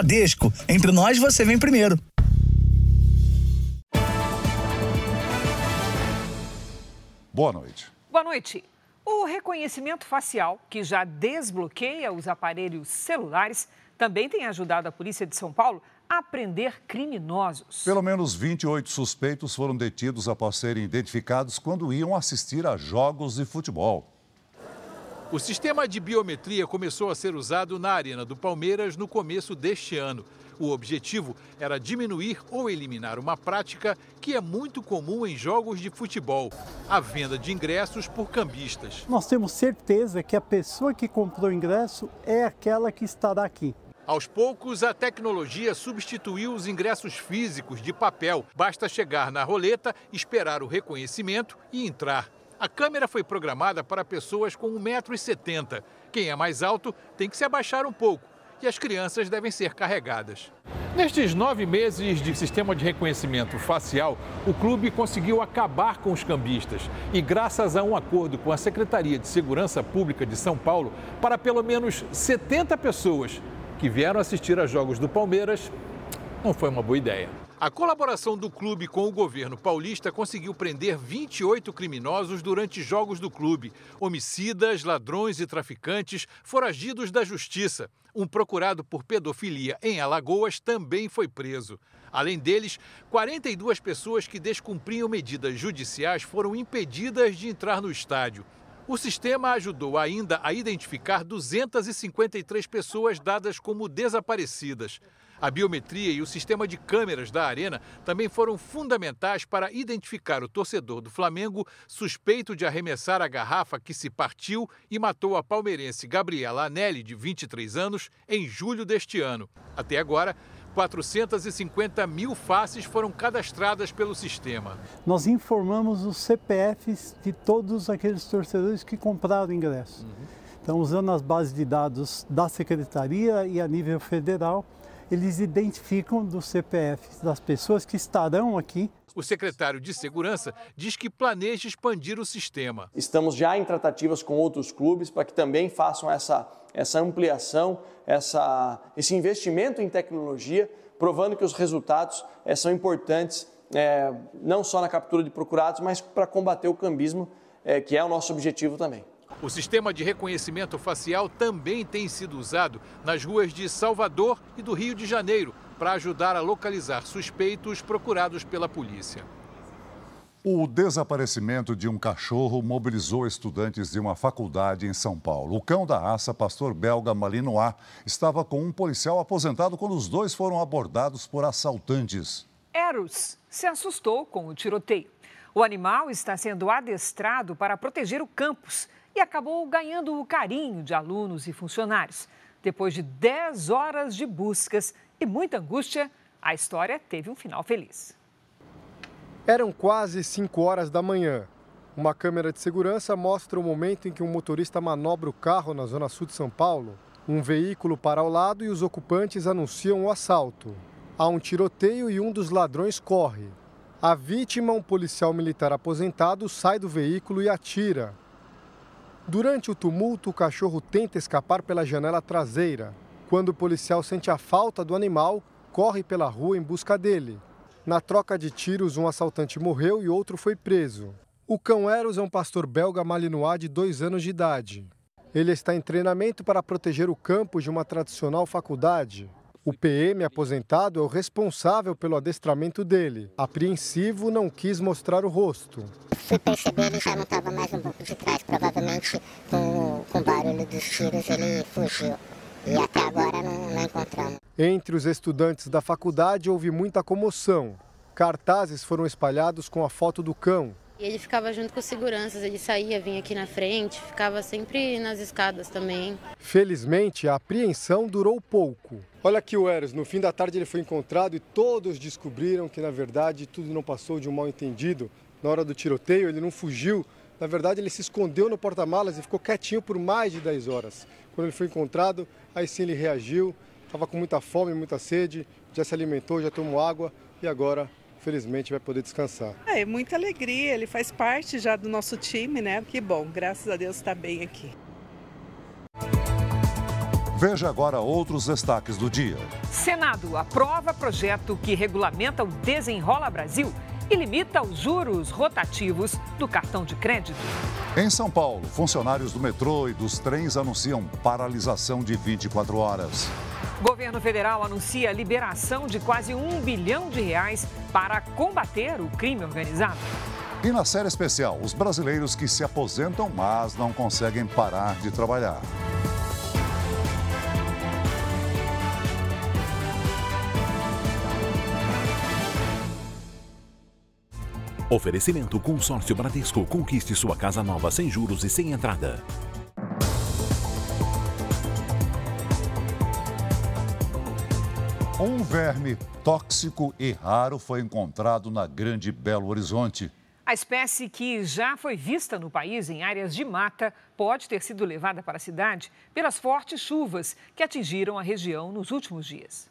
Bradesco. Entre nós, você vem primeiro. Boa noite. Boa noite. O reconhecimento facial, que já desbloqueia os aparelhos celulares, também tem ajudado a polícia de São Paulo a prender criminosos. Pelo menos 28 suspeitos foram detidos após serem identificados quando iam assistir a jogos de futebol. O sistema de biometria começou a ser usado na Arena do Palmeiras no começo deste ano. O objetivo era diminuir ou eliminar uma prática que é muito comum em jogos de futebol: a venda de ingressos por cambistas. Nós temos certeza que a pessoa que comprou o ingresso é aquela que estará aqui. Aos poucos, a tecnologia substituiu os ingressos físicos de papel. Basta chegar na roleta, esperar o reconhecimento e entrar. A câmera foi programada para pessoas com 1,70m. Quem é mais alto tem que se abaixar um pouco e as crianças devem ser carregadas. Nestes nove meses de sistema de reconhecimento facial, o clube conseguiu acabar com os cambistas. E graças a um acordo com a Secretaria de Segurança Pública de São Paulo, para pelo menos 70 pessoas que vieram assistir a jogos do Palmeiras, não foi uma boa ideia. A colaboração do clube com o governo paulista conseguiu prender 28 criminosos durante jogos do clube. Homicidas, ladrões e traficantes foragidos da justiça. Um procurado por pedofilia em Alagoas também foi preso. Além deles, 42 pessoas que descumpriam medidas judiciais foram impedidas de entrar no estádio. O sistema ajudou ainda a identificar 253 pessoas dadas como desaparecidas. A biometria e o sistema de câmeras da Arena também foram fundamentais para identificar o torcedor do Flamengo suspeito de arremessar a garrafa que se partiu e matou a palmeirense Gabriela Anelli, de 23 anos, em julho deste ano. Até agora, 450 mil faces foram cadastradas pelo sistema. Nós informamos os CPFs de todos aqueles torcedores que compraram ingresso. Uhum. Então, usando as bases de dados da Secretaria e a nível federal, eles identificam dos CPFs das pessoas que estarão aqui. O secretário de Segurança diz que planeja expandir o sistema. Estamos já em tratativas com outros clubes para que também façam essa, essa ampliação, essa, esse investimento em tecnologia, provando que os resultados é, são importantes é, não só na captura de procurados, mas para combater o cambismo, é, que é o nosso objetivo também. O sistema de reconhecimento facial também tem sido usado nas ruas de Salvador e do Rio de Janeiro para ajudar a localizar suspeitos procurados pela polícia. O desaparecimento de um cachorro mobilizou estudantes de uma faculdade em São Paulo. O cão da raça, pastor belga Malinois, estava com um policial aposentado quando os dois foram abordados por assaltantes. Eros se assustou com o tiroteio. O animal está sendo adestrado para proteger o campus e acabou ganhando o carinho de alunos e funcionários. Depois de 10 horas de buscas e muita angústia, a história teve um final feliz. Eram quase 5 horas da manhã. Uma câmera de segurança mostra o momento em que um motorista manobra o carro na zona sul de São Paulo. Um veículo para ao lado e os ocupantes anunciam o assalto. Há um tiroteio e um dos ladrões corre. A vítima, um policial militar aposentado, sai do veículo e atira. Durante o tumulto, o cachorro tenta escapar pela janela traseira. Quando o policial sente a falta do animal, corre pela rua em busca dele. Na troca de tiros, um assaltante morreu e outro foi preso. O cão Eros é um pastor belga malinois de dois anos de idade. Ele está em treinamento para proteger o campus de uma tradicional faculdade. O PM aposentado é o responsável pelo adestramento dele. Apreensivo, não quis mostrar o rosto. Fui perceber, ele já não estava mais no banco de trás. Provavelmente, com, com o barulho dos tiros, ele fugiu. E até agora não, não encontramos. Entre os estudantes da faculdade houve muita comoção. Cartazes foram espalhados com a foto do cão. E ele ficava junto com os seguranças, ele saía, vinha aqui na frente, ficava sempre nas escadas também. Felizmente, a apreensão durou pouco. Olha aqui o Eros, no fim da tarde ele foi encontrado e todos descobriram que, na verdade, tudo não passou de um mal entendido. Na hora do tiroteio, ele não fugiu. Na verdade, ele se escondeu no porta-malas e ficou quietinho por mais de 10 horas. Quando ele foi encontrado, aí sim ele reagiu, estava com muita fome, muita sede, já se alimentou, já tomou água e agora felizmente vai poder descansar. É, muita alegria, ele faz parte já do nosso time, né? Que bom, graças a Deus está bem aqui. Veja agora outros destaques do dia. Senado aprova projeto que regulamenta o Desenrola Brasil e limita os juros rotativos do cartão de crédito. Em São Paulo, funcionários do metrô e dos trens anunciam paralisação de 24 horas. Governo federal anuncia liberação de quase um bilhão de reais para combater o crime organizado. E na série especial, os brasileiros que se aposentam, mas não conseguem parar de trabalhar. Oferecimento Consórcio Bradesco. Conquiste sua casa nova sem juros e sem entrada. Um verme tóxico e raro foi encontrado na Grande Belo Horizonte. A espécie que já foi vista no país em áreas de mata pode ter sido levada para a cidade pelas fortes chuvas que atingiram a região nos últimos dias.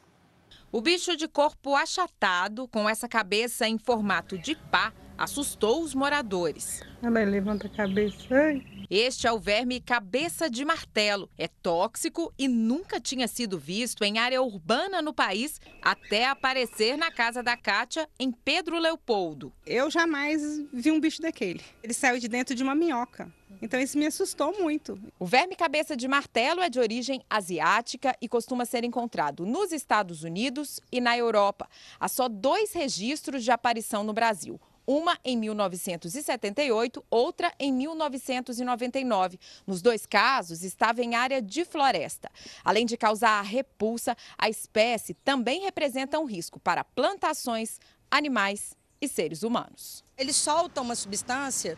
O bicho de corpo achatado, com essa cabeça em formato de pá, assustou os moradores. Ela levanta a cabeça. Ai. Este é o verme cabeça de martelo. É tóxico e nunca tinha sido visto em área urbana no país até aparecer na casa da Cátia, em Pedro Leopoldo. Eu jamais vi um bicho daquele. Ele saiu de dentro de uma minhoca. Então isso me assustou muito. O verme cabeça de martelo é de origem asiática e costuma ser encontrado nos Estados Unidos e na Europa. Há só dois registros de aparição no Brasil uma em 1978, outra em 1999. Nos dois casos, estava em área de floresta. Além de causar repulsa, a espécie também representa um risco para plantações, animais e seres humanos. Ele solta uma substância,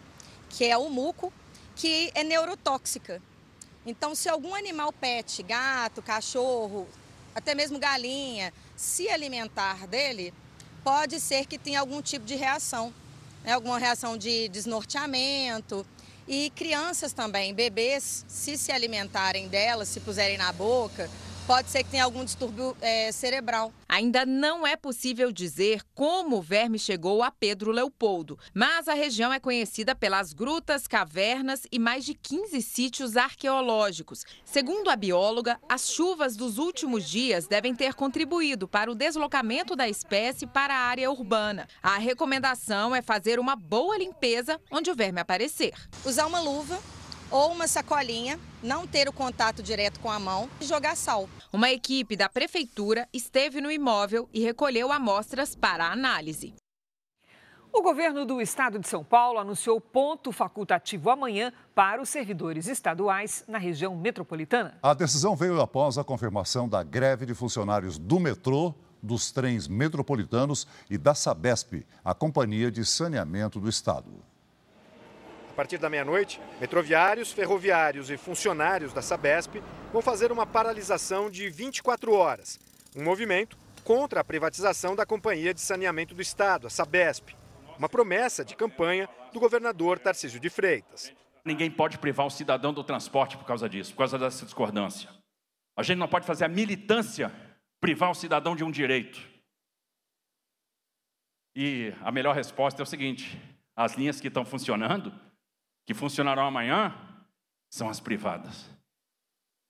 que é o muco, que é neurotóxica. Então, se algum animal pet, gato, cachorro, até mesmo galinha, se alimentar dele, pode ser que tenha algum tipo de reação né, alguma reação de desnorteamento. E crianças também, bebês, se se alimentarem delas, se puserem na boca, pode ser que tenha algum distúrbio é, cerebral. Ainda não é possível dizer como o verme chegou a Pedro Leopoldo, mas a região é conhecida pelas grutas, cavernas e mais de 15 sítios arqueológicos. Segundo a bióloga, as chuvas dos últimos dias devem ter contribuído para o deslocamento da espécie para a área urbana. A recomendação é fazer uma boa limpeza onde o verme aparecer. Usar uma luva ou uma sacolinha, não ter o contato direto com a mão e jogar sal. Uma equipe da prefeitura esteve no imóvel e recolheu amostras para análise. O governo do estado de São Paulo anunciou ponto facultativo amanhã para os servidores estaduais na região metropolitana. A decisão veio após a confirmação da greve de funcionários do metrô, dos trens metropolitanos e da Sabesp, a companhia de saneamento do estado. A partir da meia-noite, metroviários, ferroviários e funcionários da Sabesp vão fazer uma paralisação de 24 horas. Um movimento contra a privatização da Companhia de Saneamento do Estado, a Sabesp. Uma promessa de campanha do governador Tarcísio de Freitas. Ninguém pode privar o cidadão do transporte por causa disso, por causa dessa discordância. A gente não pode fazer a militância privar o cidadão de um direito. E a melhor resposta é o seguinte: as linhas que estão funcionando que funcionarão amanhã são as privadas.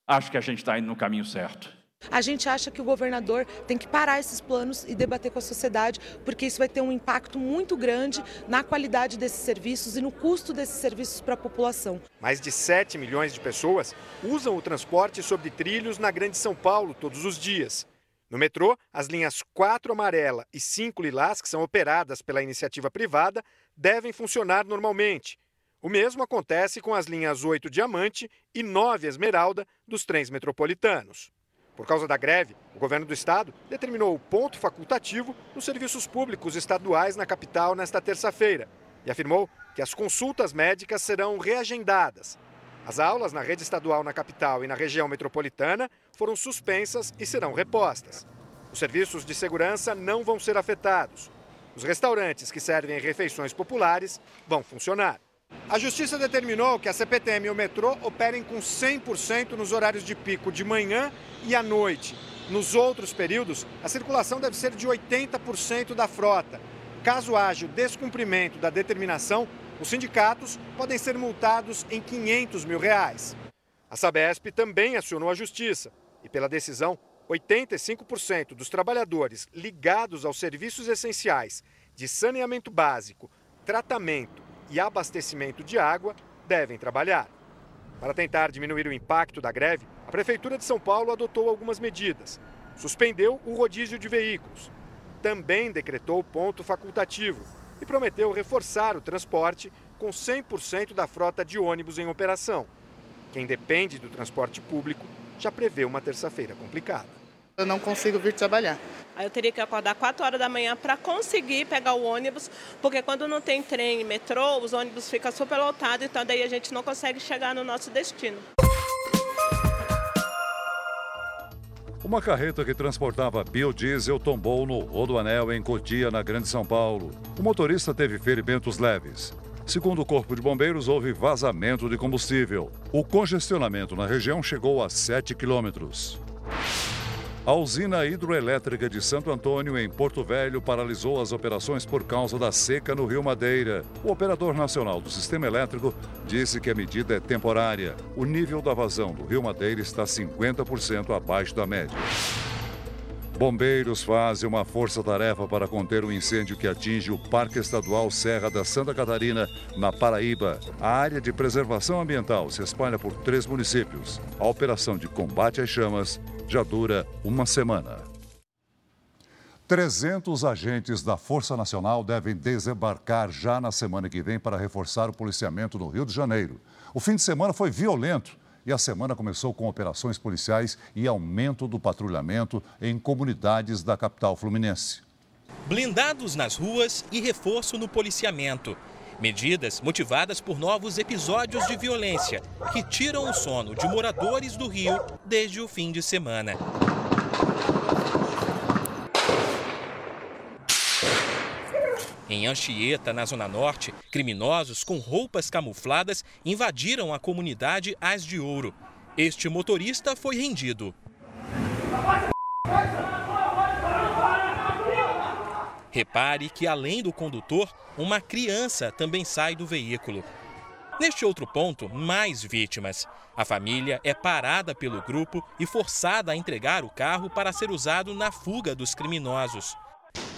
Acho que a gente está indo no caminho certo. A gente acha que o governador tem que parar esses planos e debater com a sociedade, porque isso vai ter um impacto muito grande na qualidade desses serviços e no custo desses serviços para a população. Mais de 7 milhões de pessoas usam o transporte sobre trilhos na Grande São Paulo todos os dias. No metrô, as linhas 4 amarela e 5 lilás, que são operadas pela iniciativa privada, devem funcionar normalmente. O mesmo acontece com as linhas 8 Diamante e 9 Esmeralda dos trens metropolitanos. Por causa da greve, o governo do estado determinou o ponto facultativo nos serviços públicos estaduais na capital nesta terça-feira e afirmou que as consultas médicas serão reagendadas. As aulas na rede estadual na capital e na região metropolitana foram suspensas e serão repostas. Os serviços de segurança não vão ser afetados. Os restaurantes que servem refeições populares vão funcionar. A Justiça determinou que a CPTM e o metrô operem com 100% nos horários de pico de manhã e à noite. Nos outros períodos, a circulação deve ser de 80% da frota. Caso haja o descumprimento da determinação, os sindicatos podem ser multados em 500 mil reais. A Sabesp também acionou a Justiça. pela decisão, 85% dos trabalhadores ligados aos serviços essenciais de saneamento básico, tratamento e abastecimento de água devem trabalhar. Para tentar diminuir o impacto da greve, a Prefeitura de São Paulo adotou algumas medidas. Suspendeu o rodízio de veículos. Também decretou ponto facultativo e prometeu reforçar o transporte com 100% da frota de ônibus em operação. Quem depende do transporte público já prevê uma terça-feira complicada. Eu não consigo vir trabalhar. Aí eu teria que acordar 4 horas da manhã para conseguir pegar o ônibus, porque quando não tem trem e metrô, os ônibus ficam super lotados, então daí a gente não consegue chegar no nosso destino. Uma carreta que transportava biodiesel tombou no Rodoanel em Cotia, na Grande São Paulo. O motorista teve ferimentos leves. Segundo o Corpo de Bombeiros, houve vazamento de combustível. O congestionamento na região chegou a 7 quilômetros. A usina hidroelétrica de Santo Antônio, em Porto Velho, paralisou as operações por causa da seca no Rio Madeira. O operador nacional do sistema elétrico disse que a medida é temporária. O nível da vazão do Rio Madeira está 50% abaixo da média. Bombeiros fazem uma força-tarefa para conter o incêndio que atinge o Parque Estadual Serra da Santa Catarina, na Paraíba. A área de preservação ambiental se espalha por três municípios. A operação de combate às chamas já dura uma semana. 300 agentes da Força Nacional devem desembarcar já na semana que vem para reforçar o policiamento no Rio de Janeiro. O fim de semana foi violento e a semana começou com operações policiais e aumento do patrulhamento em comunidades da capital fluminense. Blindados nas ruas e reforço no policiamento. Medidas motivadas por novos episódios de violência que tiram o sono de moradores do Rio desde o fim de semana. Em Anchieta, na Zona Norte, criminosos com roupas camufladas invadiram a comunidade As de Ouro. Este motorista foi rendido. Repare que, além do condutor, uma criança também sai do veículo. Neste outro ponto, mais vítimas. A família é parada pelo grupo e forçada a entregar o carro para ser usado na fuga dos criminosos.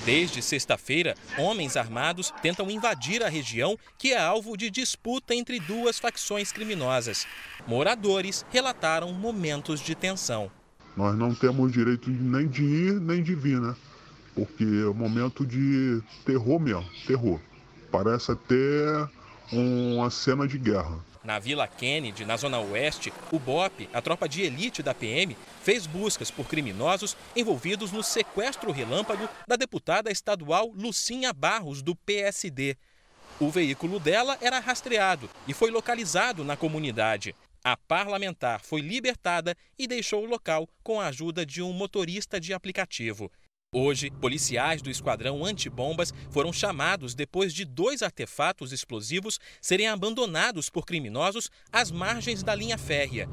Desde sexta-feira, homens armados tentam invadir a região que é alvo de disputa entre duas facções criminosas. Moradores relataram momentos de tensão. Nós não temos direito nem de ir nem de vir, né? Porque é um momento de terror mesmo, terror. Parece até uma cena de guerra. Na Vila Kennedy, na Zona Oeste, o BOP, a tropa de elite da PM, fez buscas por criminosos envolvidos no sequestro relâmpago da deputada estadual Lucinha Barros, do PSD. O veículo dela era rastreado e foi localizado na comunidade. A parlamentar foi libertada e deixou o local com a ajuda de um motorista de aplicativo. Hoje, policiais do esquadrão antibombas foram chamados depois de dois artefatos explosivos serem abandonados por criminosos às margens da linha férrea.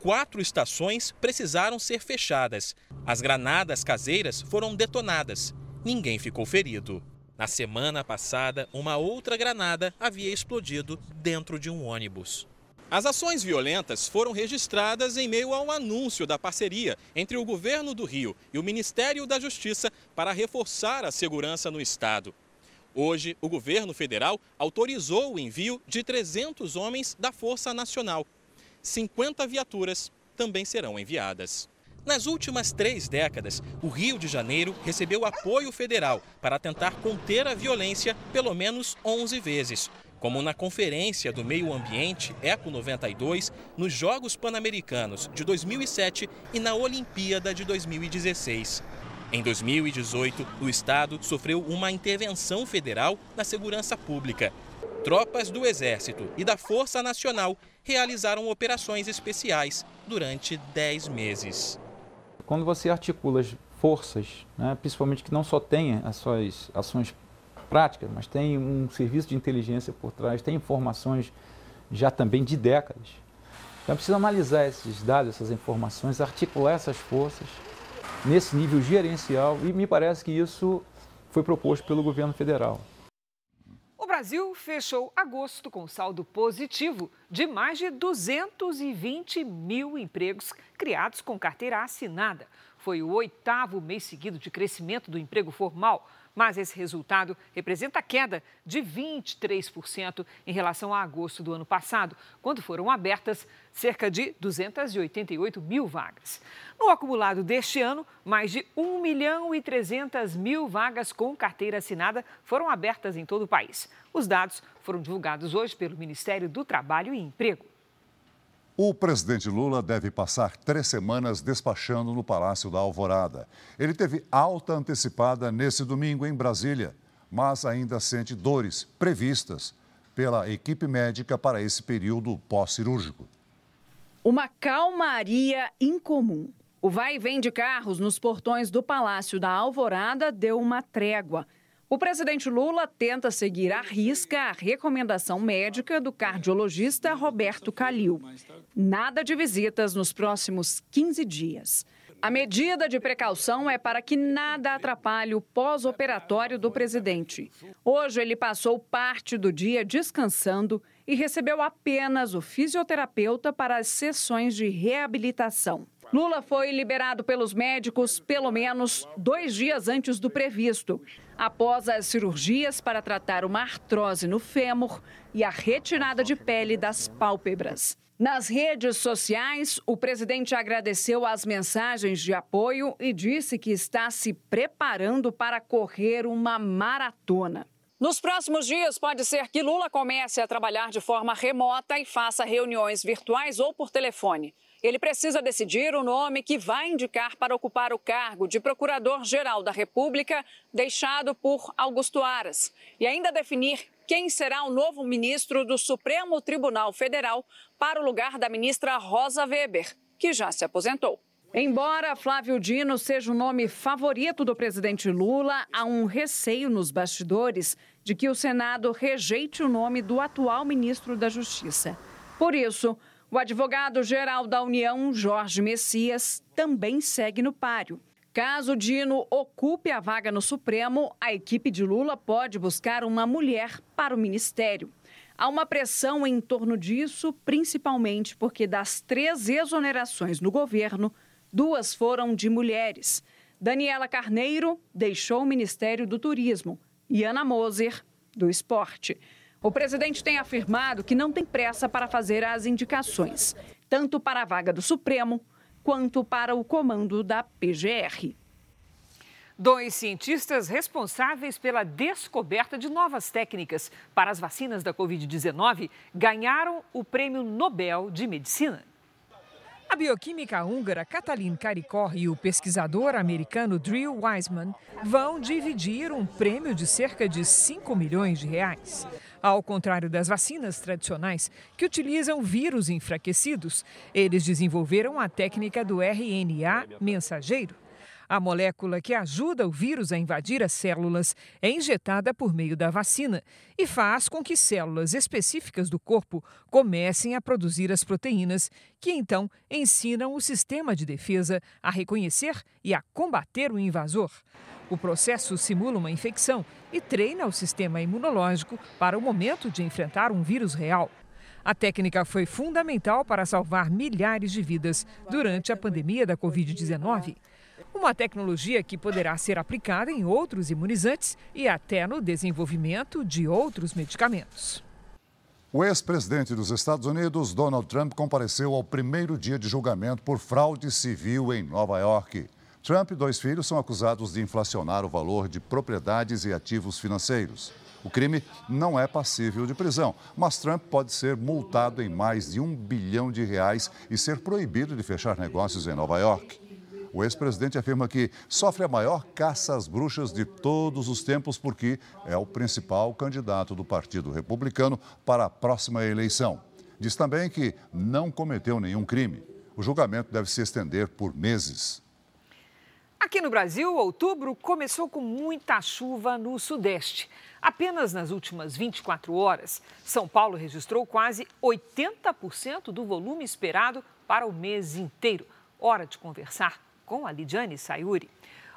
Quatro estações precisaram ser fechadas. As granadas caseiras foram detonadas. Ninguém ficou ferido. Na semana passada, uma outra granada havia explodido dentro de um ônibus. As ações violentas foram registradas em meio ao anúncio da parceria entre o governo do Rio e o Ministério da Justiça para reforçar a segurança no estado. Hoje, o governo federal autorizou o envio de 300 homens da Força Nacional. 50 viaturas também serão enviadas. Nas últimas três décadas, o Rio de Janeiro recebeu apoio federal para tentar conter a violência pelo menos 11 vezes como na Conferência do Meio Ambiente Eco 92, nos Jogos Pan-Americanos de 2007 e na Olimpíada de 2016. Em 2018, o Estado sofreu uma intervenção federal na segurança pública. Tropas do Exército e da Força Nacional realizaram operações especiais durante 10 meses. Quando você articula as forças, né, principalmente que não só tenha as suas ações prática, mas tem um serviço de inteligência por trás, tem informações já também de décadas. Então preciso analisar esses dados, essas informações, articular essas forças nesse nível gerencial e me parece que isso foi proposto pelo governo federal. Brasil fechou agosto com saldo positivo de mais de 220 mil empregos criados com carteira assinada. Foi o oitavo mês seguido de crescimento do emprego formal, mas esse resultado representa queda de 23% em relação a agosto do ano passado, quando foram abertas cerca de 288 mil vagas. No acumulado deste ano, mais de 1 milhão e 300 mil vagas com carteira assinada foram abertas em todo o país. Os dados foram divulgados hoje pelo Ministério do Trabalho e Emprego. O presidente Lula deve passar três semanas despachando no Palácio da Alvorada. Ele teve alta antecipada nesse domingo em Brasília, mas ainda sente dores previstas pela equipe médica para esse período pós-cirúrgico. Uma calmaria incomum. O vai e vem de carros nos portões do Palácio da Alvorada deu uma trégua. O presidente Lula tenta seguir à risca a recomendação médica do cardiologista Roberto Calil. Nada de visitas nos próximos 15 dias. A medida de precaução é para que nada atrapalhe o pós-operatório do presidente. Hoje, ele passou parte do dia descansando e recebeu apenas o fisioterapeuta para as sessões de reabilitação. Lula foi liberado pelos médicos pelo menos dois dias antes do previsto, após as cirurgias para tratar uma artrose no fêmur e a retirada de pele das pálpebras. Nas redes sociais, o presidente agradeceu as mensagens de apoio e disse que está se preparando para correr uma maratona. Nos próximos dias, pode ser que Lula comece a trabalhar de forma remota e faça reuniões virtuais ou por telefone. Ele precisa decidir o nome que vai indicar para ocupar o cargo de Procurador-Geral da República, deixado por Augusto Aras, e ainda definir quem será o novo ministro do Supremo Tribunal Federal para o lugar da ministra Rosa Weber, que já se aposentou. Embora Flávio Dino seja o nome favorito do presidente Lula, há um receio nos bastidores de que o Senado rejeite o nome do atual ministro da Justiça. Por isso, o advogado-geral da União, Jorge Messias, também segue no páreo. Caso Dino ocupe a vaga no Supremo, a equipe de Lula pode buscar uma mulher para o ministério. Há uma pressão em torno disso, principalmente porque das três exonerações no governo, duas foram de mulheres. Daniela Carneiro deixou o Ministério do Turismo e Ana Moser, do Esporte. O presidente tem afirmado que não tem pressa para fazer as indicações, tanto para a vaga do Supremo quanto para o comando da PGR. Dois cientistas responsáveis pela descoberta de novas técnicas para as vacinas da Covid-19 ganharam o Prêmio Nobel de Medicina. A bioquímica húngara Katalin Karikor e o pesquisador americano Drew Weissman vão dividir um prêmio de cerca de 5 milhões de reais. Ao contrário das vacinas tradicionais, que utilizam vírus enfraquecidos, eles desenvolveram a técnica do RNA mensageiro. A molécula que ajuda o vírus a invadir as células é injetada por meio da vacina e faz com que células específicas do corpo comecem a produzir as proteínas, que então ensinam o sistema de defesa a reconhecer e a combater o invasor. O processo simula uma infecção e treina o sistema imunológico para o momento de enfrentar um vírus real. A técnica foi fundamental para salvar milhares de vidas durante a pandemia da Covid-19. Uma tecnologia que poderá ser aplicada em outros imunizantes e até no desenvolvimento de outros medicamentos. O ex-presidente dos Estados Unidos, Donald Trump, compareceu ao primeiro dia de julgamento por fraude civil em Nova York. Trump e dois filhos são acusados de inflacionar o valor de propriedades e ativos financeiros. O crime não é passível de prisão, mas Trump pode ser multado em mais de um bilhão de reais e ser proibido de fechar negócios em Nova York. O ex-presidente afirma que sofre a maior caça às bruxas de todos os tempos porque é o principal candidato do Partido Republicano para a próxima eleição. Diz também que não cometeu nenhum crime. O julgamento deve se estender por meses. Aqui no Brasil, outubro começou com muita chuva no Sudeste. Apenas nas últimas 24 horas, São Paulo registrou quase 80% do volume esperado para o mês inteiro. Hora de conversar com a Lidiane Sayuri.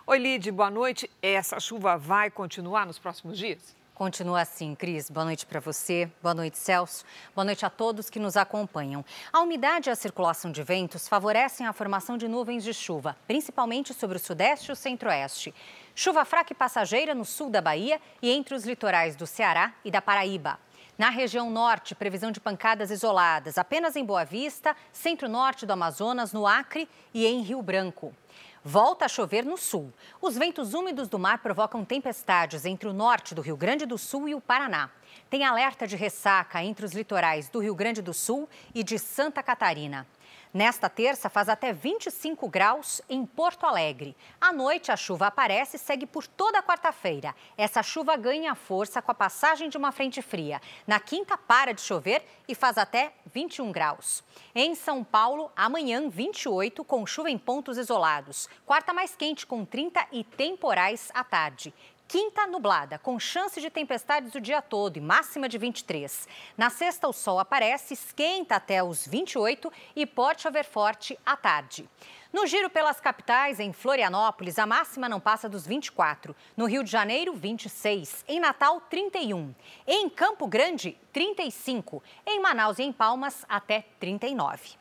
Oi, Lid, boa noite. Essa chuva vai continuar nos próximos dias? Continua assim, Cris. Boa noite para você, boa noite, Celso. Boa noite a todos que nos acompanham. A umidade e a circulação de ventos favorecem a formação de nuvens de chuva, principalmente sobre o sudeste e o centro-oeste. Chuva fraca e passageira no sul da Bahia e entre os litorais do Ceará e da Paraíba. Na região norte, previsão de pancadas isoladas, apenas em Boa Vista, centro-norte do Amazonas, no Acre e em Rio Branco. Volta a chover no sul. Os ventos úmidos do mar provocam tempestades entre o norte do Rio Grande do Sul e o Paraná. Tem alerta de ressaca entre os litorais do Rio Grande do Sul e de Santa Catarina. Nesta terça, faz até 25 graus em Porto Alegre. À noite, a chuva aparece e segue por toda a quarta-feira. Essa chuva ganha força com a passagem de uma frente fria. Na quinta, para de chover e faz até 21 graus. Em São Paulo, amanhã, 28, com chuva em pontos isolados. Quarta mais quente, com 30 e temporais à tarde. Quinta nublada, com chance de tempestades o dia todo e máxima de 23. Na sexta, o sol aparece, esquenta até os 28 e pode chover forte à tarde. No giro pelas capitais, em Florianópolis, a máxima não passa dos 24. No Rio de Janeiro, 26. Em Natal, 31. Em Campo Grande, 35. Em Manaus e em Palmas, até 39.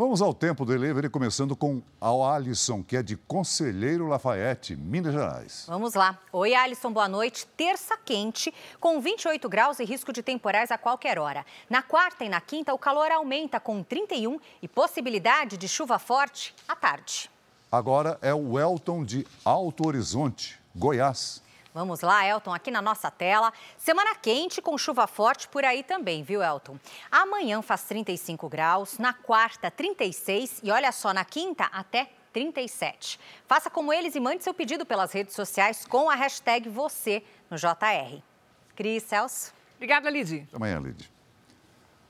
Vamos ao tempo delivery, começando com a Alisson, que é de Conselheiro Lafayette, Minas Gerais. Vamos lá. Oi, Alisson, boa noite. Terça quente, com 28 graus e risco de temporais a qualquer hora. Na quarta e na quinta, o calor aumenta com 31 e possibilidade de chuva forte à tarde. Agora é o Elton de Alto Horizonte, Goiás. Vamos lá, Elton, aqui na nossa tela. Semana quente com chuva forte por aí também, viu, Elton? Amanhã faz 35 graus, na quarta, 36 e olha só, na quinta, até 37. Faça como eles e mande seu pedido pelas redes sociais com a hashtag você no JR. Cris, Celso. Obrigada, Lid. Até amanhã, Lid.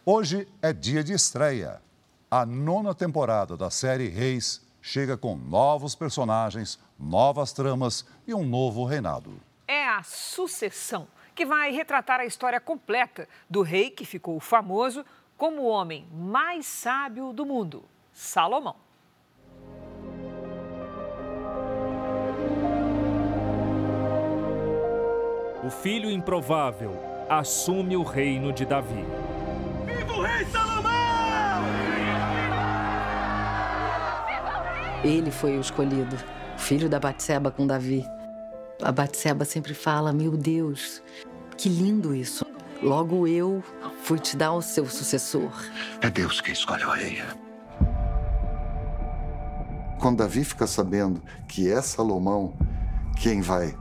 Hoje é dia de estreia. A nona temporada da série Reis chega com novos personagens, novas tramas e um novo reinado é a sucessão, que vai retratar a história completa do rei que ficou famoso como o homem mais sábio do mundo, Salomão. O filho improvável assume o reino de Davi. Viva o rei Salomão! Ele foi o escolhido, filho da Batseba com Davi. A Batseba sempre fala: Meu Deus, que lindo isso. Logo eu fui te dar o seu sucessor. É Deus que escolhe o rei. Quando Davi fica sabendo que é Salomão quem vai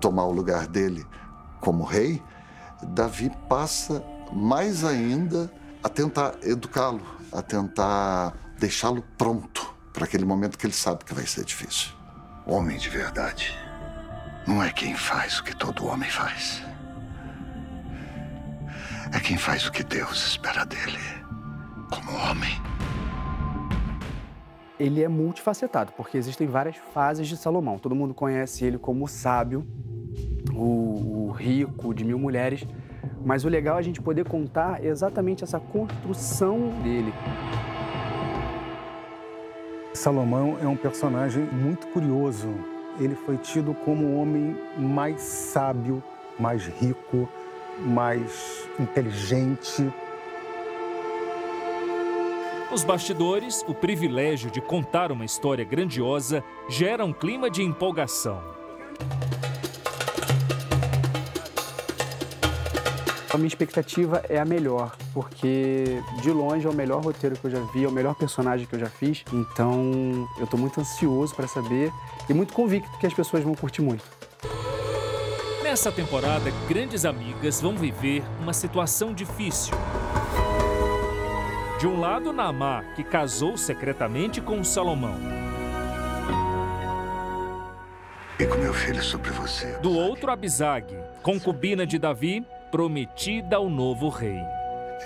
tomar o lugar dele como rei, Davi passa mais ainda a tentar educá-lo, a tentar deixá-lo pronto para aquele momento que ele sabe que vai ser difícil. Homem de verdade não é quem faz o que todo homem faz. É quem faz o que Deus espera dele, como homem. Ele é multifacetado, porque existem várias fases de Salomão. Todo mundo conhece ele como o sábio, o, o rico de mil mulheres. Mas o legal é a gente poder contar exatamente essa construção dele. Salomão é um personagem muito curioso ele foi tido como o homem mais sábio, mais rico, mais inteligente. Nos bastidores, o privilégio de contar uma história grandiosa gera um clima de empolgação. A minha expectativa é a melhor, porque de longe é o melhor roteiro que eu já vi, é o melhor personagem que eu já fiz. Então eu estou muito ansioso para saber e muito convicto que as pessoas vão curtir muito. Nessa temporada, grandes amigas vão viver uma situação difícil. De um lado, Naamá, que casou secretamente com Salomão. E com meu filho sobre você. Do outro, Abisag, concubina de Davi, prometida ao novo rei.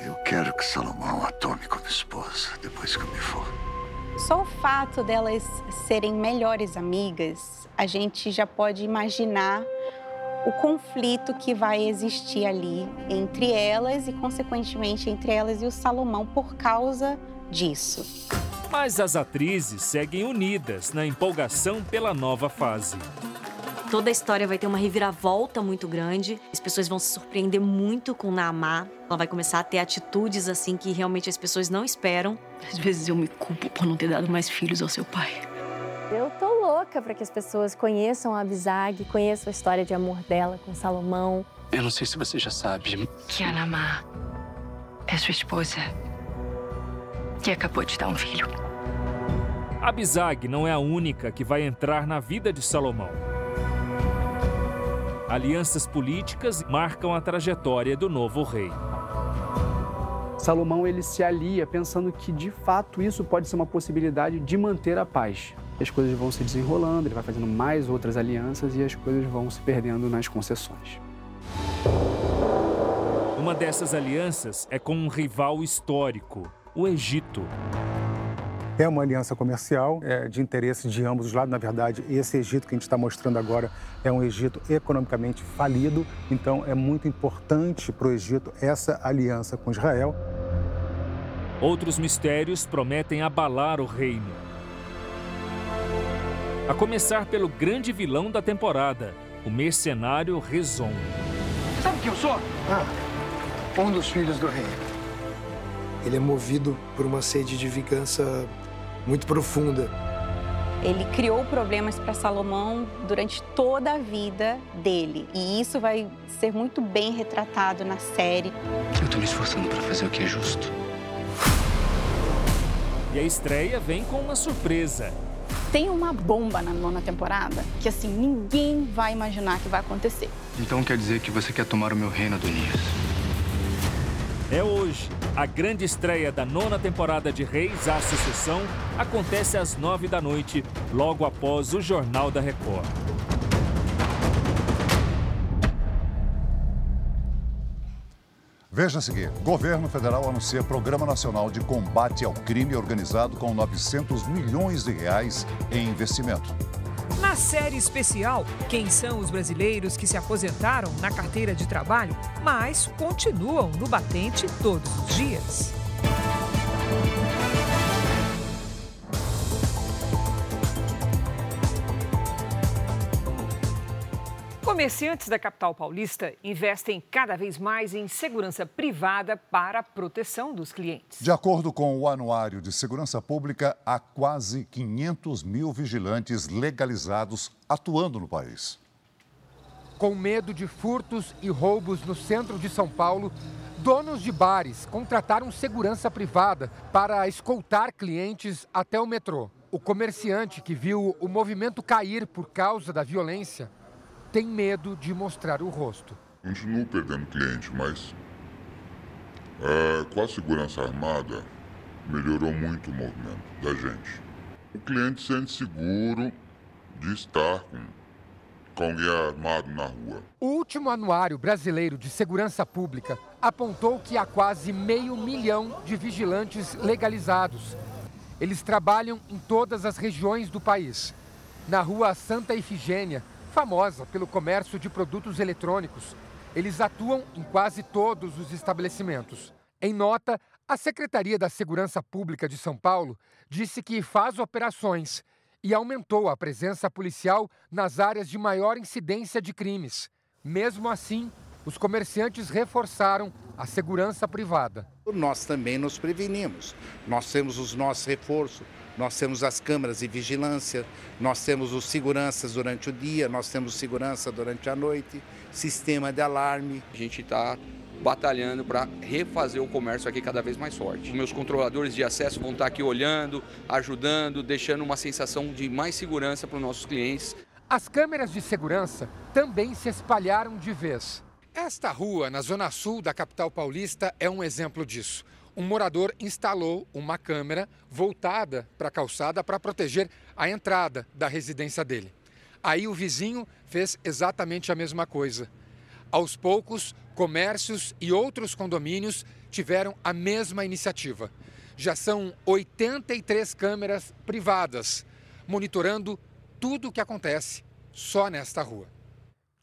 Eu quero que Salomão a tome como esposa depois que eu me for. Só o fato delas serem melhores amigas, a gente já pode imaginar o conflito que vai existir ali entre elas e, consequentemente, entre elas e o Salomão por causa disso. Mas as atrizes seguem unidas na empolgação pela nova fase. Toda a história vai ter uma reviravolta muito grande. As pessoas vão se surpreender muito com Namá. Ela vai começar a ter atitudes assim que realmente as pessoas não esperam. Às vezes eu me culpo por não ter dado mais filhos ao seu pai. Eu tô louca para que as pessoas conheçam a Abizag, conheçam a história de amor dela com Salomão. Eu não sei se você já sabe. Que a Namá é sua esposa. Que acabou de dar um filho. Abizag não é a única que vai entrar na vida de Salomão. Alianças políticas marcam a trajetória do novo rei. Salomão ele se alia pensando que de fato isso pode ser uma possibilidade de manter a paz. As coisas vão se desenrolando, ele vai fazendo mais outras alianças e as coisas vão se perdendo nas concessões. Uma dessas alianças é com um rival histórico, o Egito. É uma aliança comercial é, de interesse de ambos os lados. Na verdade, esse Egito que a gente está mostrando agora é um Egito economicamente falido, então é muito importante para o Egito essa aliança com Israel. Outros mistérios prometem abalar o reino. A começar pelo grande vilão da temporada, o mercenário Rezon. Sabe quem eu sou? Ah, um dos filhos do rei. Ele é movido por uma sede de vingança muito profunda. Ele criou problemas para Salomão durante toda a vida dele. E isso vai ser muito bem retratado na série. Eu estou me esforçando para fazer o que é justo. E a estreia vem com uma surpresa. Tem uma bomba na nona temporada que, assim, ninguém vai imaginar que vai acontecer. Então quer dizer que você quer tomar o meu reino, Adonias? É hoje. A grande estreia da nona temporada de Reis, A Sucessão, acontece às nove da noite, logo após o Jornal da Record. Veja a seguir: governo federal anuncia Programa Nacional de Combate ao Crime organizado com 900 milhões de reais em investimento. Na série especial, quem são os brasileiros que se aposentaram na carteira de trabalho, mas continuam no batente todos os dias? Comerciantes da capital paulista investem cada vez mais em segurança privada para a proteção dos clientes. De acordo com o Anuário de Segurança Pública, há quase 500 mil vigilantes legalizados atuando no país. Com medo de furtos e roubos no centro de São Paulo, donos de bares contrataram segurança privada para escoltar clientes até o metrô. O comerciante que viu o movimento cair por causa da violência tem medo de mostrar o rosto. Continuo perdendo cliente, mas é, com a segurança armada melhorou muito o movimento da gente. O cliente sente seguro de estar com, com alguém armado na rua. O último anuário brasileiro de segurança pública apontou que há quase meio milhão de vigilantes legalizados. Eles trabalham em todas as regiões do país. Na rua Santa Ifigênia, famosa pelo comércio de produtos eletrônicos. Eles atuam em quase todos os estabelecimentos. Em nota, a Secretaria da Segurança Pública de São Paulo disse que faz operações e aumentou a presença policial nas áreas de maior incidência de crimes. Mesmo assim, os comerciantes reforçaram a segurança privada. Nós também nos prevenimos. Nós temos os nossos reforços, nós temos as câmeras de vigilância, nós temos os seguranças durante o dia, nós temos segurança durante a noite, sistema de alarme. A gente está batalhando para refazer o comércio aqui cada vez mais forte. Os meus controladores de acesso vão estar aqui olhando, ajudando, deixando uma sensação de mais segurança para os nossos clientes. As câmeras de segurança também se espalharam de vez. Esta rua, na zona sul da capital paulista, é um exemplo disso um morador instalou uma câmera voltada para a calçada para proteger a entrada da residência dele. Aí o vizinho fez exatamente a mesma coisa. Aos poucos, comércios e outros condomínios tiveram a mesma iniciativa. Já são 83 câmeras privadas monitorando tudo o que acontece só nesta rua.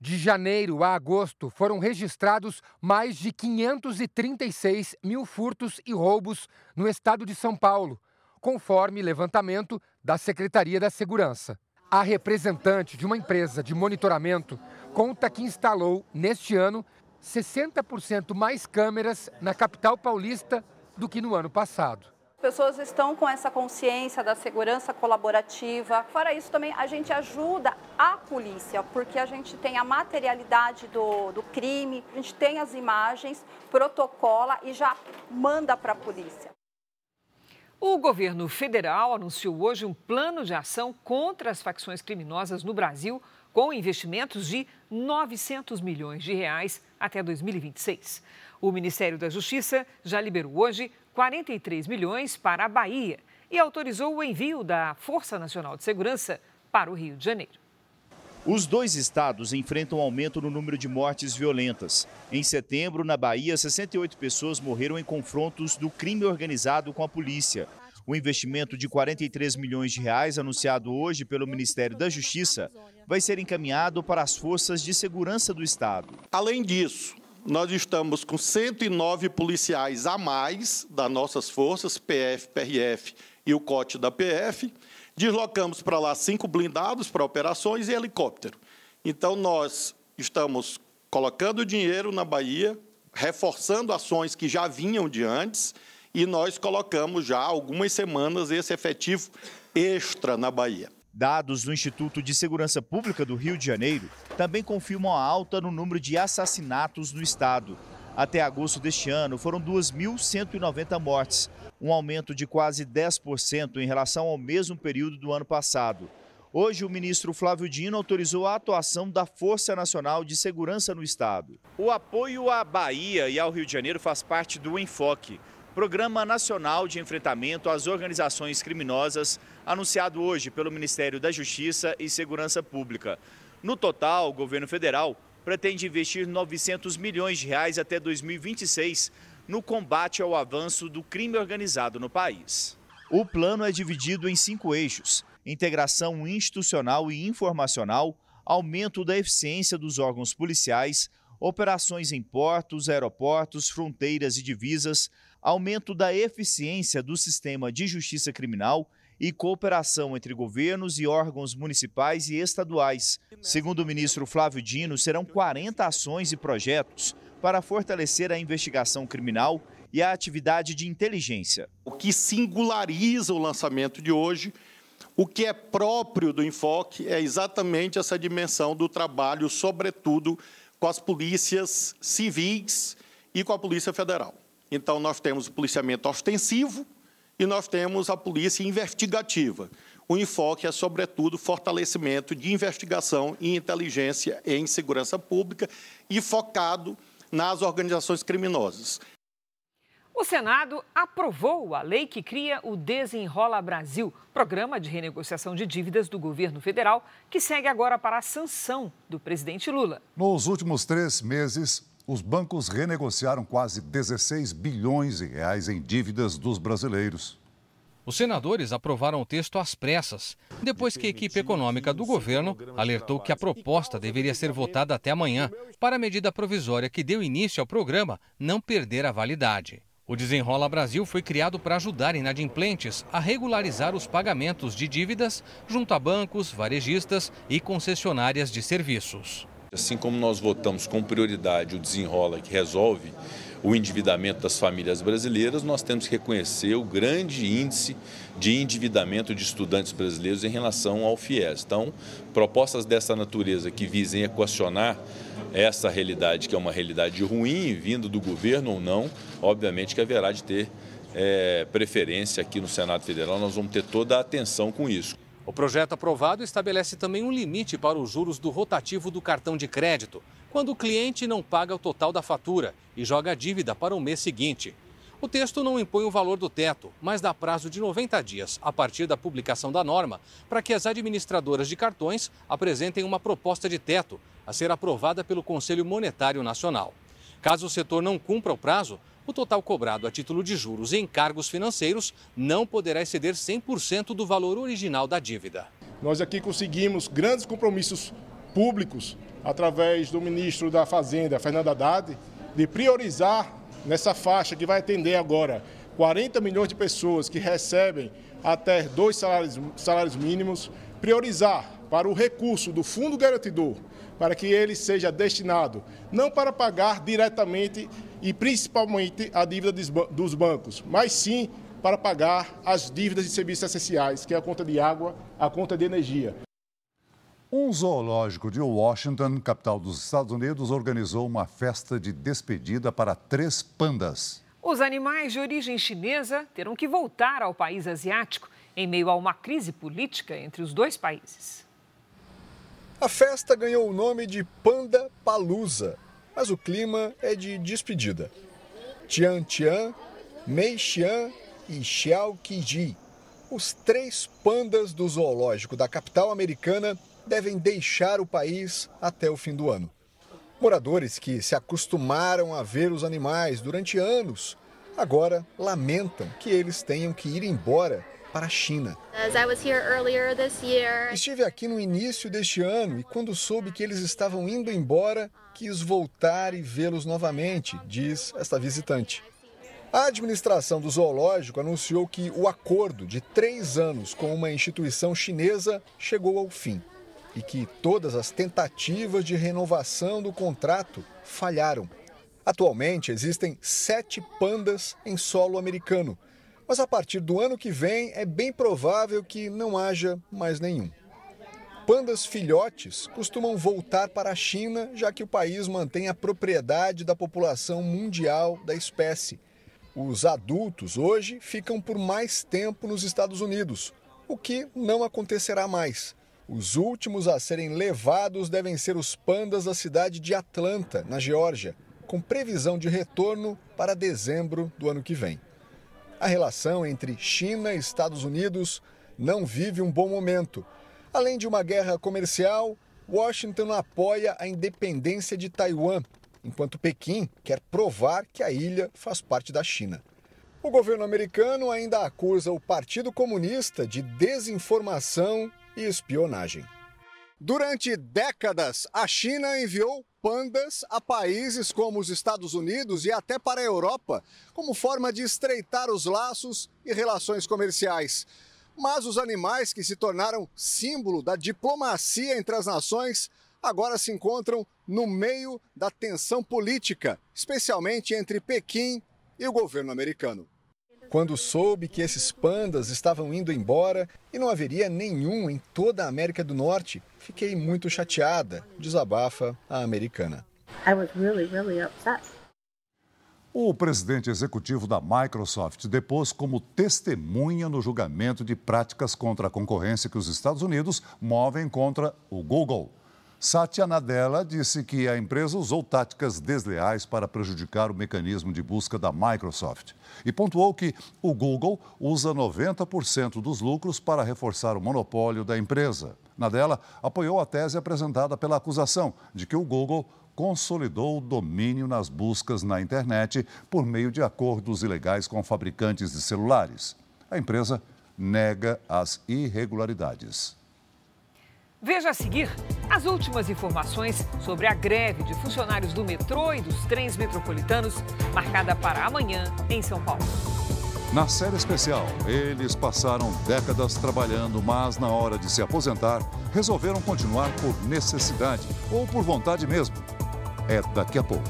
De janeiro a agosto, foram registrados mais de 536 mil furtos e roubos no estado de São Paulo, conforme levantamento da Secretaria da Segurança. A representante de uma empresa de monitoramento conta que instalou, neste ano, 60% mais câmeras na capital paulista do que no ano passado. Pessoas estão com essa consciência da segurança colaborativa. Fora isso, também a gente ajuda a polícia, porque a gente tem a materialidade do, do crime, a gente tem as imagens, protocola e já manda para a polícia. O governo federal anunciou hoje um plano de ação contra as facções criminosas no Brasil, com investimentos de 900 milhões de reais até 2026. O Ministério da Justiça já liberou hoje 43 milhões para a Bahia e autorizou o envio da Força Nacional de Segurança para o Rio de Janeiro. Os dois estados enfrentam um aumento no número de mortes violentas. Em setembro, na Bahia, 68 pessoas morreram em confrontos do crime organizado com a polícia. O investimento de 43 milhões de reais anunciado hoje pelo Ministério da Justiça vai ser encaminhado para as forças de segurança do estado. Além disso, nós estamos com 109 policiais a mais das nossas forças, PF, PRF e o COT da PF. Deslocamos para lá cinco blindados para operações e helicóptero. Então, nós estamos colocando dinheiro na Bahia, reforçando ações que já vinham de antes, e nós colocamos já algumas semanas esse efetivo extra na Bahia. Dados do Instituto de Segurança Pública do Rio de Janeiro também confirmam a alta no número de assassinatos no estado. Até agosto deste ano, foram 2.190 mortes, um aumento de quase 10% em relação ao mesmo período do ano passado. Hoje, o ministro Flávio Dino autorizou a atuação da Força Nacional de Segurança no estado. O apoio à Bahia e ao Rio de Janeiro faz parte do Enfoque, Programa Nacional de Enfrentamento às Organizações Criminosas, anunciado hoje pelo Ministério da Justiça e Segurança Pública. No total, o governo federal pretende investir 900 milhões de reais até 2026 no combate ao avanço do crime organizado no país. O plano é dividido em cinco eixos: integração institucional e informacional, aumento da eficiência dos órgãos policiais, operações em portos, aeroportos, fronteiras e divisas, aumento da eficiência do sistema de justiça criminal e cooperação entre governos e órgãos municipais e estaduais. Segundo o ministro Flávio Dino, serão 40 ações e projetos para fortalecer a investigação criminal e a atividade de inteligência. O que singulariza o lançamento de hoje, o que é próprio do enfoque, é exatamente essa dimensão do trabalho, sobretudo com as polícias civis e com a Polícia Federal. Então, nós temos o policiamento ostensivo e nós temos a polícia investigativa. O enfoque é, sobretudo, fortalecimento de investigação e inteligência em segurança pública e focado nas organizações criminosas. O Senado aprovou a lei que cria o Desenrola Brasil, programa de renegociação de dívidas do governo federal, que segue agora para a sanção do presidente Lula. Nos últimos três meses, os bancos renegociaram quase 16 bilhões de reais em dívidas dos brasileiros. Os senadores aprovaram o texto às pressas, depois que a equipe econômica do governo alertou que a proposta deveria ser votada até amanhã, para a medida provisória que deu início ao programa não perder a validade. O Desenrola Brasil foi criado para ajudar inadimplentes a regularizar os pagamentos de dívidas junto a bancos, varejistas e concessionárias de serviços. Assim como nós votamos com prioridade o desenrola que resolve o endividamento das famílias brasileiras, nós temos que reconhecer o grande índice de endividamento de estudantes brasileiros em relação ao FIES. Então, propostas dessa natureza que visem equacionar essa realidade, que é uma realidade ruim, vindo do governo ou não, obviamente que haverá de ter é, preferência aqui no Senado Federal, nós vamos ter toda a atenção com isso. O projeto aprovado estabelece também um limite para os juros do rotativo do cartão de crédito, quando o cliente não paga o total da fatura e joga a dívida para o mês seguinte. O texto não impõe o valor do teto, mas dá prazo de 90 dias a partir da publicação da norma para que as administradoras de cartões apresentem uma proposta de teto a ser aprovada pelo Conselho Monetário Nacional. Caso o setor não cumpra o prazo, o total cobrado a título de juros e encargos financeiros não poderá exceder 100% do valor original da dívida. Nós aqui conseguimos grandes compromissos públicos através do ministro da Fazenda, Fernando Haddad, de priorizar nessa faixa que vai atender agora 40 milhões de pessoas que recebem até dois salários, salários mínimos, priorizar para o recurso do fundo garantidor, para que ele seja destinado não para pagar diretamente e principalmente a dívida dos bancos, mas sim para pagar as dívidas de serviços essenciais, que é a conta de água, a conta de energia. Um zoológico de Washington, capital dos Estados Unidos, organizou uma festa de despedida para três pandas. Os animais de origem chinesa terão que voltar ao país asiático em meio a uma crise política entre os dois países. A festa ganhou o nome de Panda Palusa, mas o clima é de despedida. Tian Tian, Mei Xian e Xiao Qiji, os três pandas do zoológico da capital americana, devem deixar o país até o fim do ano. Moradores que se acostumaram a ver os animais durante anos agora lamentam que eles tenham que ir embora para a China. Estive aqui no início deste ano e, quando soube que eles estavam indo embora, quis voltar e vê-los novamente, diz esta visitante. A administração do zoológico anunciou que o acordo de três anos com uma instituição chinesa chegou ao fim e que todas as tentativas de renovação do contrato falharam. Atualmente existem sete pandas em solo americano, mas a partir do ano que vem é bem provável que não haja mais nenhum. Pandas filhotes costumam voltar para a China, já que o país mantém a propriedade da população mundial da espécie. Os adultos hoje ficam por mais tempo nos Estados Unidos, o que não acontecerá mais. Os últimos a serem levados devem ser os pandas da cidade de Atlanta, na Geórgia, com previsão de retorno para dezembro do ano que vem. A relação entre China e Estados Unidos não vive um bom momento. Além de uma guerra comercial, Washington apoia a independência de Taiwan, enquanto Pequim quer provar que a ilha faz parte da China. O governo americano ainda acusa o Partido Comunista de desinformação e espionagem. Durante décadas, a China enviou pandas a países como os Estados Unidos e até para a Europa, como forma de estreitar os laços e relações comerciais. Mas os animais que se tornaram símbolo da diplomacia entre as nações agora se encontram no meio da tensão política, especialmente entre Pequim e o governo americano. Quando soube que esses pandas estavam indo embora e não haveria nenhum em toda a América do Norte, fiquei muito chateada, desabafa a americana. Really, really o presidente executivo da Microsoft depôs como testemunha no julgamento de práticas contra a concorrência que os Estados Unidos movem contra o Google. Satya Nadella disse que a empresa usou táticas desleais para prejudicar o mecanismo de busca da Microsoft e pontuou que o Google usa 90% dos lucros para reforçar o monopólio da empresa. Nadella apoiou a tese apresentada pela acusação de que o Google consolidou o domínio nas buscas na internet por meio de acordos ilegais com fabricantes de celulares. A empresa nega as irregularidades. Veja a seguir as últimas informações sobre a greve de funcionários do metrô e dos trens metropolitanos, marcada para amanhã em São Paulo. Na série especial, eles passaram décadas trabalhando, mas na hora de se aposentar, resolveram continuar por necessidade ou por vontade mesmo. É daqui a pouco.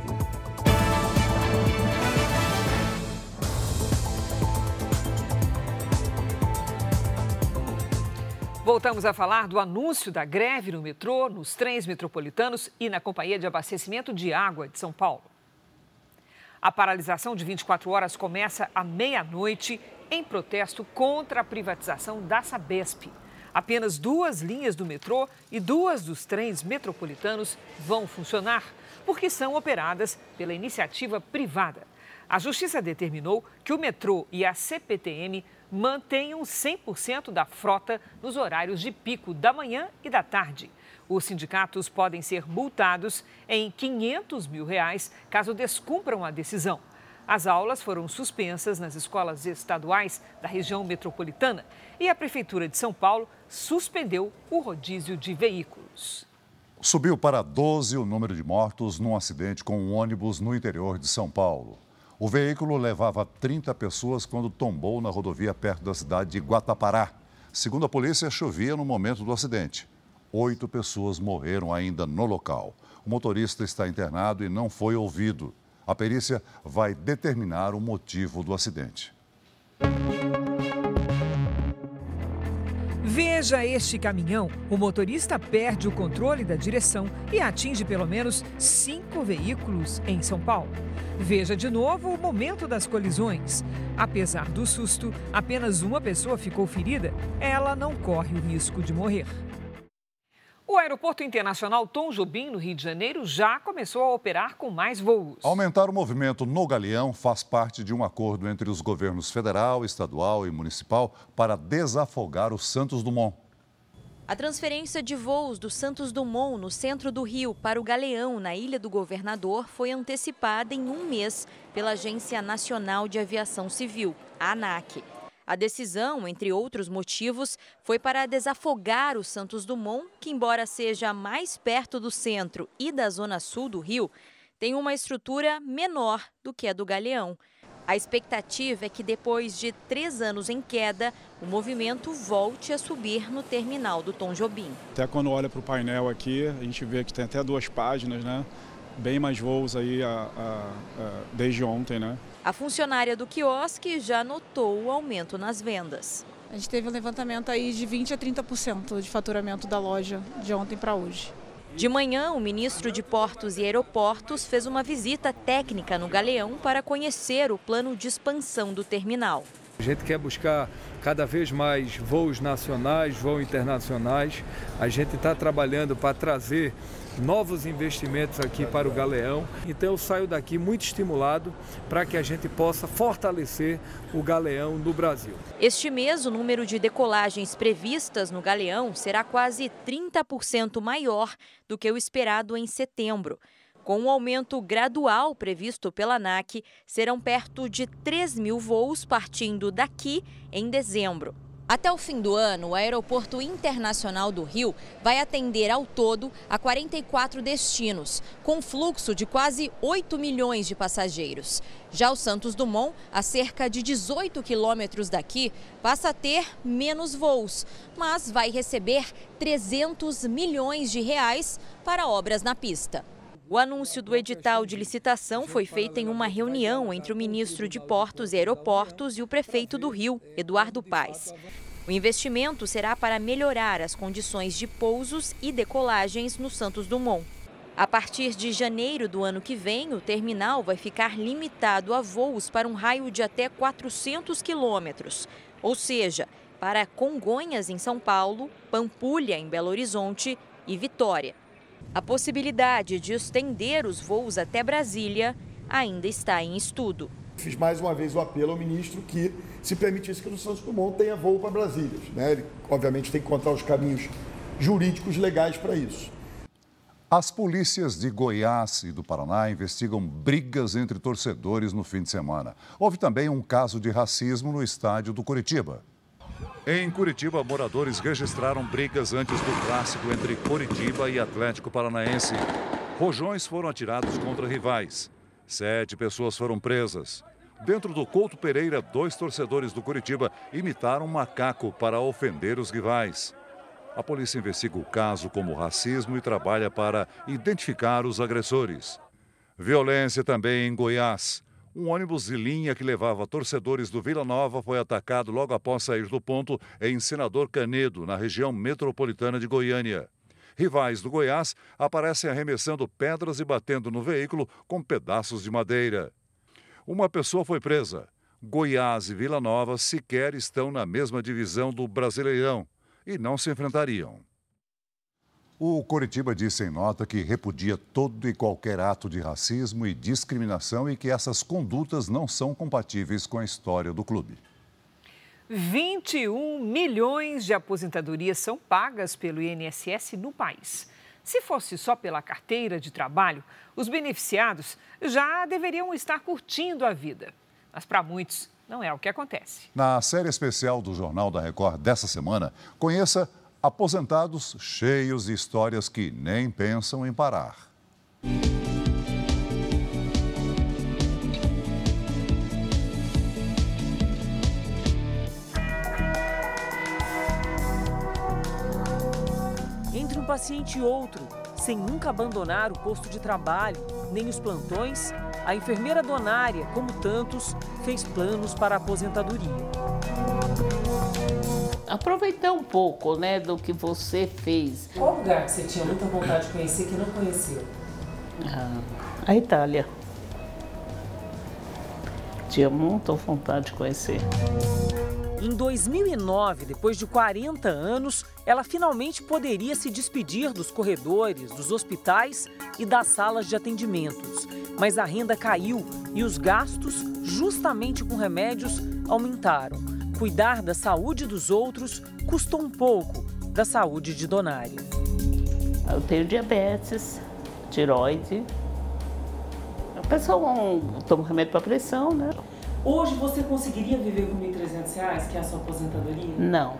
Voltamos a falar do anúncio da greve no metrô, nos trens metropolitanos e na Companhia de Abastecimento de Água de São Paulo. A paralisação de 24 horas começa à meia-noite em protesto contra a privatização da Sabesp. Apenas duas linhas do metrô e duas dos trens metropolitanos vão funcionar, porque são operadas pela iniciativa privada. A Justiça determinou que o metrô e a CPTM mantenham 100% da frota nos horários de pico da manhã e da tarde. Os sindicatos podem ser multados em 500 mil reais caso descumpram a decisão. As aulas foram suspensas nas escolas estaduais da região metropolitana e a Prefeitura de São Paulo suspendeu o rodízio de veículos. Subiu para 12 o número de mortos num acidente com um ônibus no interior de São Paulo. O veículo levava 30 pessoas quando tombou na rodovia perto da cidade de Guatapará. Segundo a polícia, chovia no momento do acidente. Oito pessoas morreram ainda no local. O motorista está internado e não foi ouvido. A perícia vai determinar o motivo do acidente. Veja este caminhão. O motorista perde o controle da direção e atinge pelo menos cinco veículos em São Paulo. Veja de novo o momento das colisões. Apesar do susto, apenas uma pessoa ficou ferida. Ela não corre o risco de morrer. O Aeroporto Internacional Tom Jobim, no Rio de Janeiro, já começou a operar com mais voos. Aumentar o movimento no Galeão faz parte de um acordo entre os governos federal, estadual e municipal para desafogar o Santos Dumont. A transferência de voos do Santos Dumont, no centro do Rio, para o Galeão, na Ilha do Governador, foi antecipada em um mês pela Agência Nacional de Aviação Civil, a ANAC. A decisão, entre outros motivos, foi para desafogar o Santos Dumont, que, embora seja mais perto do centro e da zona sul do Rio, tem uma estrutura menor do que a do Galeão. A expectativa é que depois de três anos em queda, o movimento volte a subir no terminal do Tom Jobim. Até quando olha para o painel aqui, a gente vê que tem até duas páginas, né? Bem mais voos aí a, a, a, desde ontem, né? A funcionária do quiosque já notou o aumento nas vendas. A gente teve um levantamento aí de 20 a 30% de faturamento da loja de ontem para hoje. De manhã, o ministro de Portos e Aeroportos fez uma visita técnica no Galeão para conhecer o plano de expansão do terminal. A gente quer buscar cada vez mais voos nacionais, voos internacionais. A gente está trabalhando para trazer novos investimentos aqui para o Galeão. Então eu saio daqui muito estimulado para que a gente possa fortalecer o Galeão no Brasil. Este mês, o número de decolagens previstas no Galeão será quase 30% maior do que o esperado em setembro. Com um aumento gradual previsto pela ANAC, serão perto de 3 mil voos partindo daqui em dezembro. Até o fim do ano, o Aeroporto Internacional do Rio vai atender ao todo a 44 destinos, com fluxo de quase 8 milhões de passageiros. Já o Santos Dumont, a cerca de 18 quilômetros daqui, passa a ter menos voos, mas vai receber 300 milhões de reais para obras na pista. O anúncio do edital de licitação foi feito em uma reunião entre o ministro de Portos e Aeroportos e o prefeito do Rio, Eduardo Paes. O investimento será para melhorar as condições de pousos e decolagens no Santos Dumont. A partir de janeiro do ano que vem, o terminal vai ficar limitado a voos para um raio de até 400 quilômetros, ou seja, para Congonhas, em São Paulo, Pampulha, em Belo Horizonte e Vitória. A possibilidade de estender os voos até Brasília ainda está em estudo. Fiz mais uma vez o apelo ao ministro que se permitisse que o Santos Dumont tenha voo para Brasília. Né? Ele, obviamente, tem que encontrar os caminhos jurídicos legais para isso. As polícias de Goiás e do Paraná investigam brigas entre torcedores no fim de semana. Houve também um caso de racismo no estádio do Curitiba. Em Curitiba, moradores registraram brigas antes do clássico entre Curitiba e Atlético Paranaense. Rojões foram atirados contra rivais. Sete pessoas foram presas. Dentro do Couto Pereira, dois torcedores do Curitiba imitaram um macaco para ofender os rivais. A polícia investiga o caso como racismo e trabalha para identificar os agressores. Violência também em Goiás. Um ônibus de linha que levava torcedores do Vila Nova foi atacado logo após sair do ponto em Senador Canedo, na região metropolitana de Goiânia. Rivais do Goiás aparecem arremessando pedras e batendo no veículo com pedaços de madeira. Uma pessoa foi presa. Goiás e Vila Nova sequer estão na mesma divisão do Brasileirão e não se enfrentariam. O Coritiba disse em nota que repudia todo e qualquer ato de racismo e discriminação e que essas condutas não são compatíveis com a história do clube. 21 milhões de aposentadorias são pagas pelo INSS no país. Se fosse só pela carteira de trabalho, os beneficiados já deveriam estar curtindo a vida. Mas para muitos, não é o que acontece. Na série especial do Jornal da Record dessa semana, conheça Aposentados cheios de histórias que nem pensam em parar. Entre um paciente e outro, sem nunca abandonar o posto de trabalho, nem os plantões, a enfermeira donária, como tantos, fez planos para a aposentadoria. Aproveitar um pouco né, do que você fez. Qual lugar que você tinha muita vontade de conhecer que não conheceu? Ah, a Itália. Tinha muita vontade de conhecer. Em 2009, depois de 40 anos, ela finalmente poderia se despedir dos corredores, dos hospitais e das salas de atendimentos. Mas a renda caiu e os gastos, justamente com remédios, aumentaram. Cuidar da saúde dos outros custou um pouco da saúde de Donária. Eu tenho diabetes, tiroide. A pessoa toma remédio para pressão, né? Hoje você conseguiria viver com R$ 1.300, que é a sua aposentadoria? Não.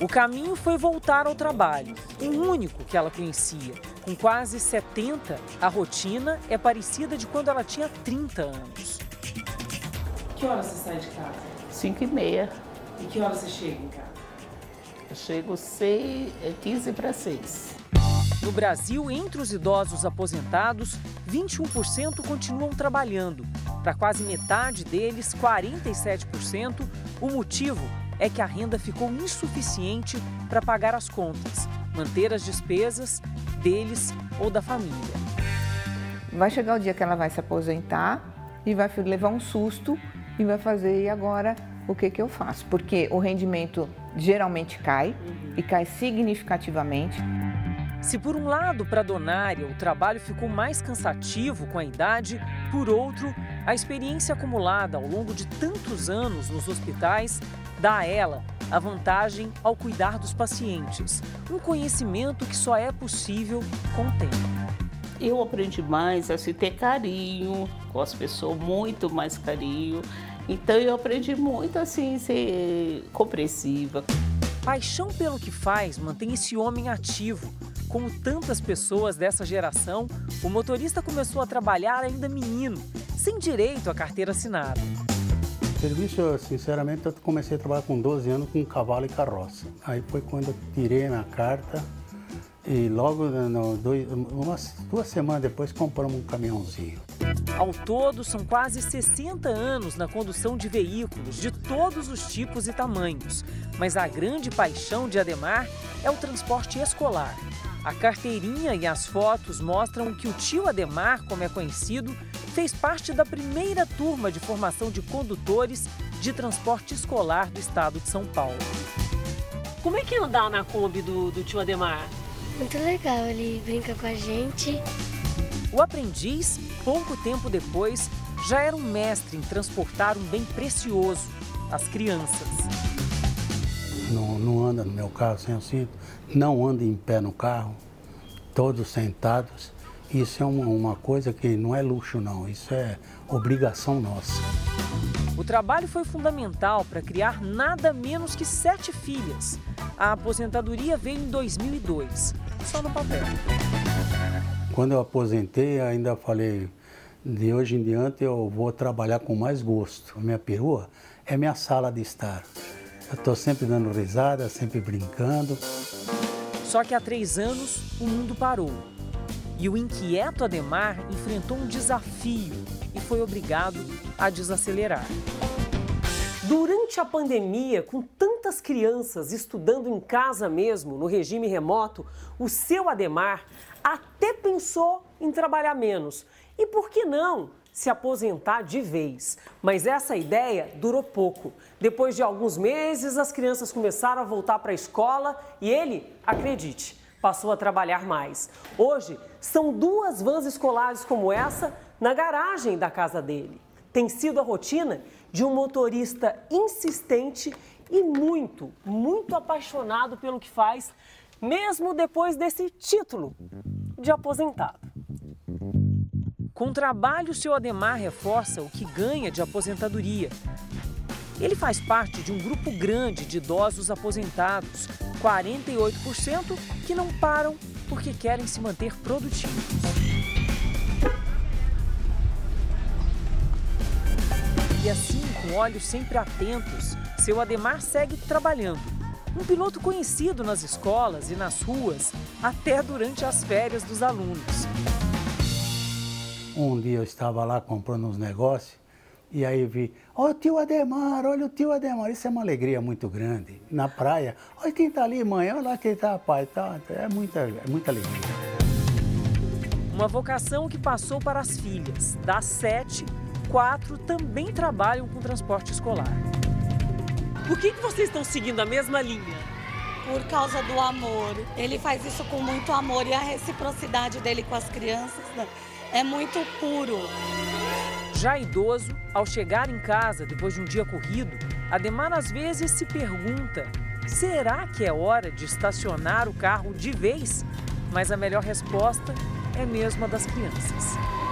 O caminho foi voltar ao trabalho, o único que ela conhecia. Com quase 70, a rotina é parecida de quando ela tinha 30 anos. Que hora você sai de casa? 5 e meia. E que hora você chega em casa? Eu chego 6, 15 para 6. No Brasil, entre os idosos aposentados, 21% continuam trabalhando. Para quase metade deles, 47%, o motivo é que a renda ficou insuficiente para pagar as contas, manter as despesas deles ou da família. Vai chegar o dia que ela vai se aposentar e vai levar um susto e vai fazer, e agora o que, que eu faço? Porque o rendimento geralmente cai e cai significativamente. Se por um lado, para Donária, o trabalho ficou mais cansativo com a idade, por outro, a experiência acumulada ao longo de tantos anos nos hospitais dá a ela a vantagem ao cuidar dos pacientes, um conhecimento que só é possível com o tempo. Eu aprendi mais a se ter carinho com as pessoas, muito mais carinho. Então eu aprendi muito assim, ser compreensiva. Paixão pelo que faz mantém esse homem ativo. Como tantas pessoas dessa geração, o motorista começou a trabalhar ainda menino, sem direito à carteira assinada. Serviço, sinceramente, eu comecei a trabalhar com 12 anos com cavalo e carroça. Aí foi quando eu tirei a minha carta e logo, no, dois, umas duas semanas depois, compramos um caminhãozinho. Ao todo, são quase 60 anos na condução de veículos de todos os tipos e tamanhos. Mas a grande paixão de Ademar é o transporte escolar. A carteirinha e as fotos mostram que o tio Ademar, como é conhecido, fez parte da primeira turma de formação de condutores de transporte escolar do estado de São Paulo. Como é que é andar na Kombi do, do tio Ademar? Muito legal, ele brinca com a gente. O aprendiz, pouco tempo depois, já era um mestre em transportar um bem precioso, as crianças. Não, não anda no meu carro sem o cinto, não anda em pé no carro, todos sentados. Isso é uma, uma coisa que não é luxo, não, isso é obrigação nossa. O trabalho foi fundamental para criar nada menos que sete filhas. A aposentadoria veio em 2002, só no papel. Quando eu aposentei, ainda falei, de hoje em diante eu vou trabalhar com mais gosto. A minha perua é minha sala de estar. Eu estou sempre dando risada, sempre brincando. Só que há três anos o mundo parou. E o inquieto Ademar enfrentou um desafio e foi obrigado a desacelerar. Durante a pandemia, com tantas crianças estudando em casa mesmo, no regime remoto, o seu Ademar até pensou em trabalhar menos. E por que não se aposentar de vez? Mas essa ideia durou pouco. Depois de alguns meses, as crianças começaram a voltar para a escola e ele, acredite, passou a trabalhar mais. Hoje, são duas vans escolares como essa na garagem da casa dele. Tem sido a rotina de um motorista insistente e muito, muito apaixonado pelo que faz, mesmo depois desse título de aposentado. Com trabalho, seu Ademar reforça o que ganha de aposentadoria. Ele faz parte de um grupo grande de idosos aposentados, 48% que não param porque querem se manter produtivos. E assim, com olhos sempre atentos, seu Ademar segue trabalhando. Um piloto conhecido nas escolas e nas ruas, até durante as férias dos alunos. Um dia eu estava lá comprando uns negócios e aí vi, ó o tio Ademar, olha o tio Ademar. Isso é uma alegria muito grande. Na praia, olha quem está ali, mãe, olha lá quem está, pai. Tá, é, muita, é muita alegria. Uma vocação que passou para as filhas. Das sete, quatro também trabalham com transporte escolar. Por que, que vocês estão seguindo a mesma linha? Por causa do amor. Ele faz isso com muito amor e a reciprocidade dele com as crianças né, é muito puro. Já idoso, ao chegar em casa depois de um dia corrido, Ademar às vezes se pergunta: será que é hora de estacionar o carro de vez? Mas a melhor resposta é mesmo a das crianças.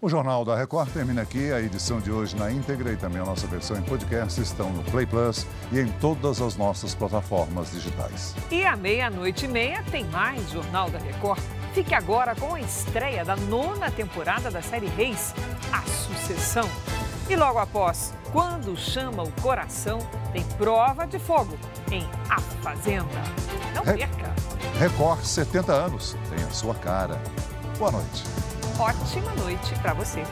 O Jornal da Record termina aqui. A edição de hoje na íntegra e também a nossa versão em podcast estão no Play Plus e em todas as nossas plataformas digitais. E à meia-noite e meia tem mais Jornal da Record. Fique agora com a estreia da nona temporada da série Reis, A Sucessão. E logo após, quando chama o coração, tem prova de fogo em A Fazenda. Não perca! Record 70 anos. Tem a sua cara. Boa noite ótima noite para você.